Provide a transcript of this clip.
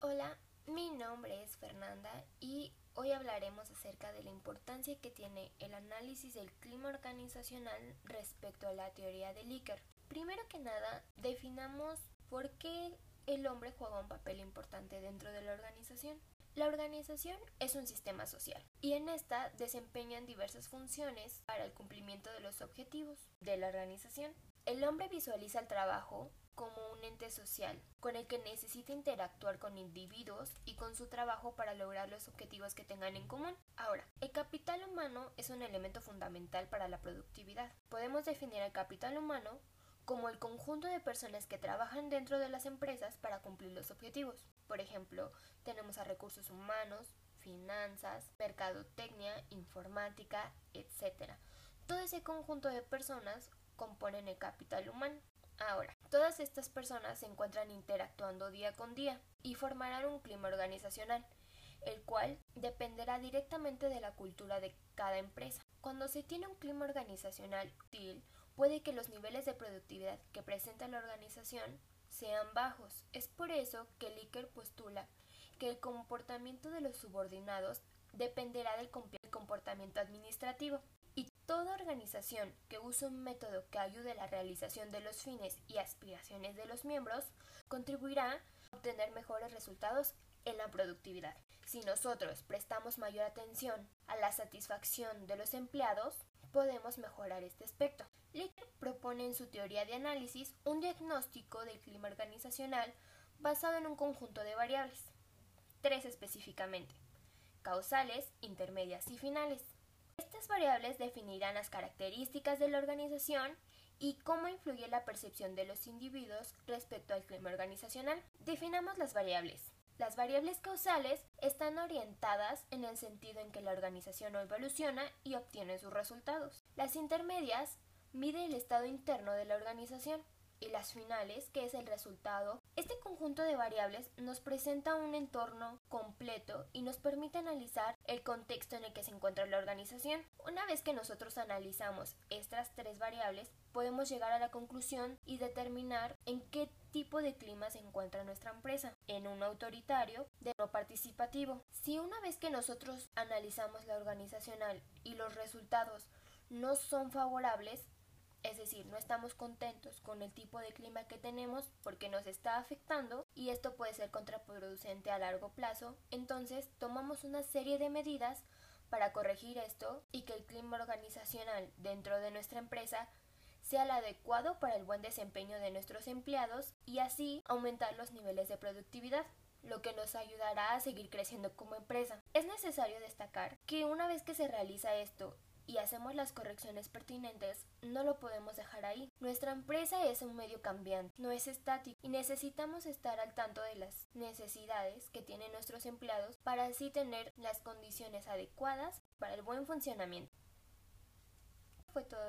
Hola, mi nombre es Fernanda y hoy hablaremos acerca de la importancia que tiene el análisis del clima organizacional respecto a la teoría de Likert. Primero que nada, definamos por qué el hombre juega un papel importante dentro de la organización. La organización es un sistema social y en esta desempeñan diversas funciones para el cumplimiento de los objetivos de la organización. El hombre visualiza el trabajo como un ente social, con el que necesita interactuar con individuos y con su trabajo para lograr los objetivos que tengan en común. Ahora, el capital humano es un elemento fundamental para la productividad. Podemos definir el capital humano como el conjunto de personas que trabajan dentro de las empresas para cumplir los objetivos. Por ejemplo, tenemos a recursos humanos, finanzas, mercadotecnia, informática, etc. Todo ese conjunto de personas componen el capital humano. Ahora, todas estas personas se encuentran interactuando día con día y formarán un clima organizacional, el cual dependerá directamente de la cultura de cada empresa. Cuando se tiene un clima organizacional útil, puede que los niveles de productividad que presenta la organización sean bajos. Es por eso que Licker postula que el comportamiento de los subordinados dependerá del comportamiento administrativo. Toda organización que use un método que ayude a la realización de los fines y aspiraciones de los miembros contribuirá a obtener mejores resultados en la productividad. Si nosotros prestamos mayor atención a la satisfacción de los empleados, podemos mejorar este aspecto. Licker propone en su teoría de análisis un diagnóstico del clima organizacional basado en un conjunto de variables, tres específicamente, causales, intermedias y finales. Estas variables definirán las características de la organización y cómo influye la percepción de los individuos respecto al clima organizacional. Definamos las variables. Las variables causales están orientadas en el sentido en que la organización evoluciona y obtiene sus resultados. Las intermedias miden el estado interno de la organización y las finales, que es el resultado, este conjunto de variables nos presenta un entorno completo y nos permite analizar el contexto en el que se encuentra la organización. Una vez que nosotros analizamos estas tres variables, podemos llegar a la conclusión y determinar en qué tipo de clima se encuentra nuestra empresa, en un autoritario, de no participativo. Si una vez que nosotros analizamos la organizacional y los resultados no son favorables, es decir, no estamos contentos con el tipo de clima que tenemos porque nos está afectando y esto puede ser contraproducente a largo plazo. Entonces tomamos una serie de medidas para corregir esto y que el clima organizacional dentro de nuestra empresa sea el adecuado para el buen desempeño de nuestros empleados y así aumentar los niveles de productividad lo que nos ayudará a seguir creciendo como empresa. Es necesario destacar que una vez que se realiza esto y hacemos las correcciones pertinentes, no lo podemos dejar ahí. Nuestra empresa es un medio cambiante, no es estático y necesitamos estar al tanto de las necesidades que tienen nuestros empleados para así tener las condiciones adecuadas para el buen funcionamiento. Fue todo.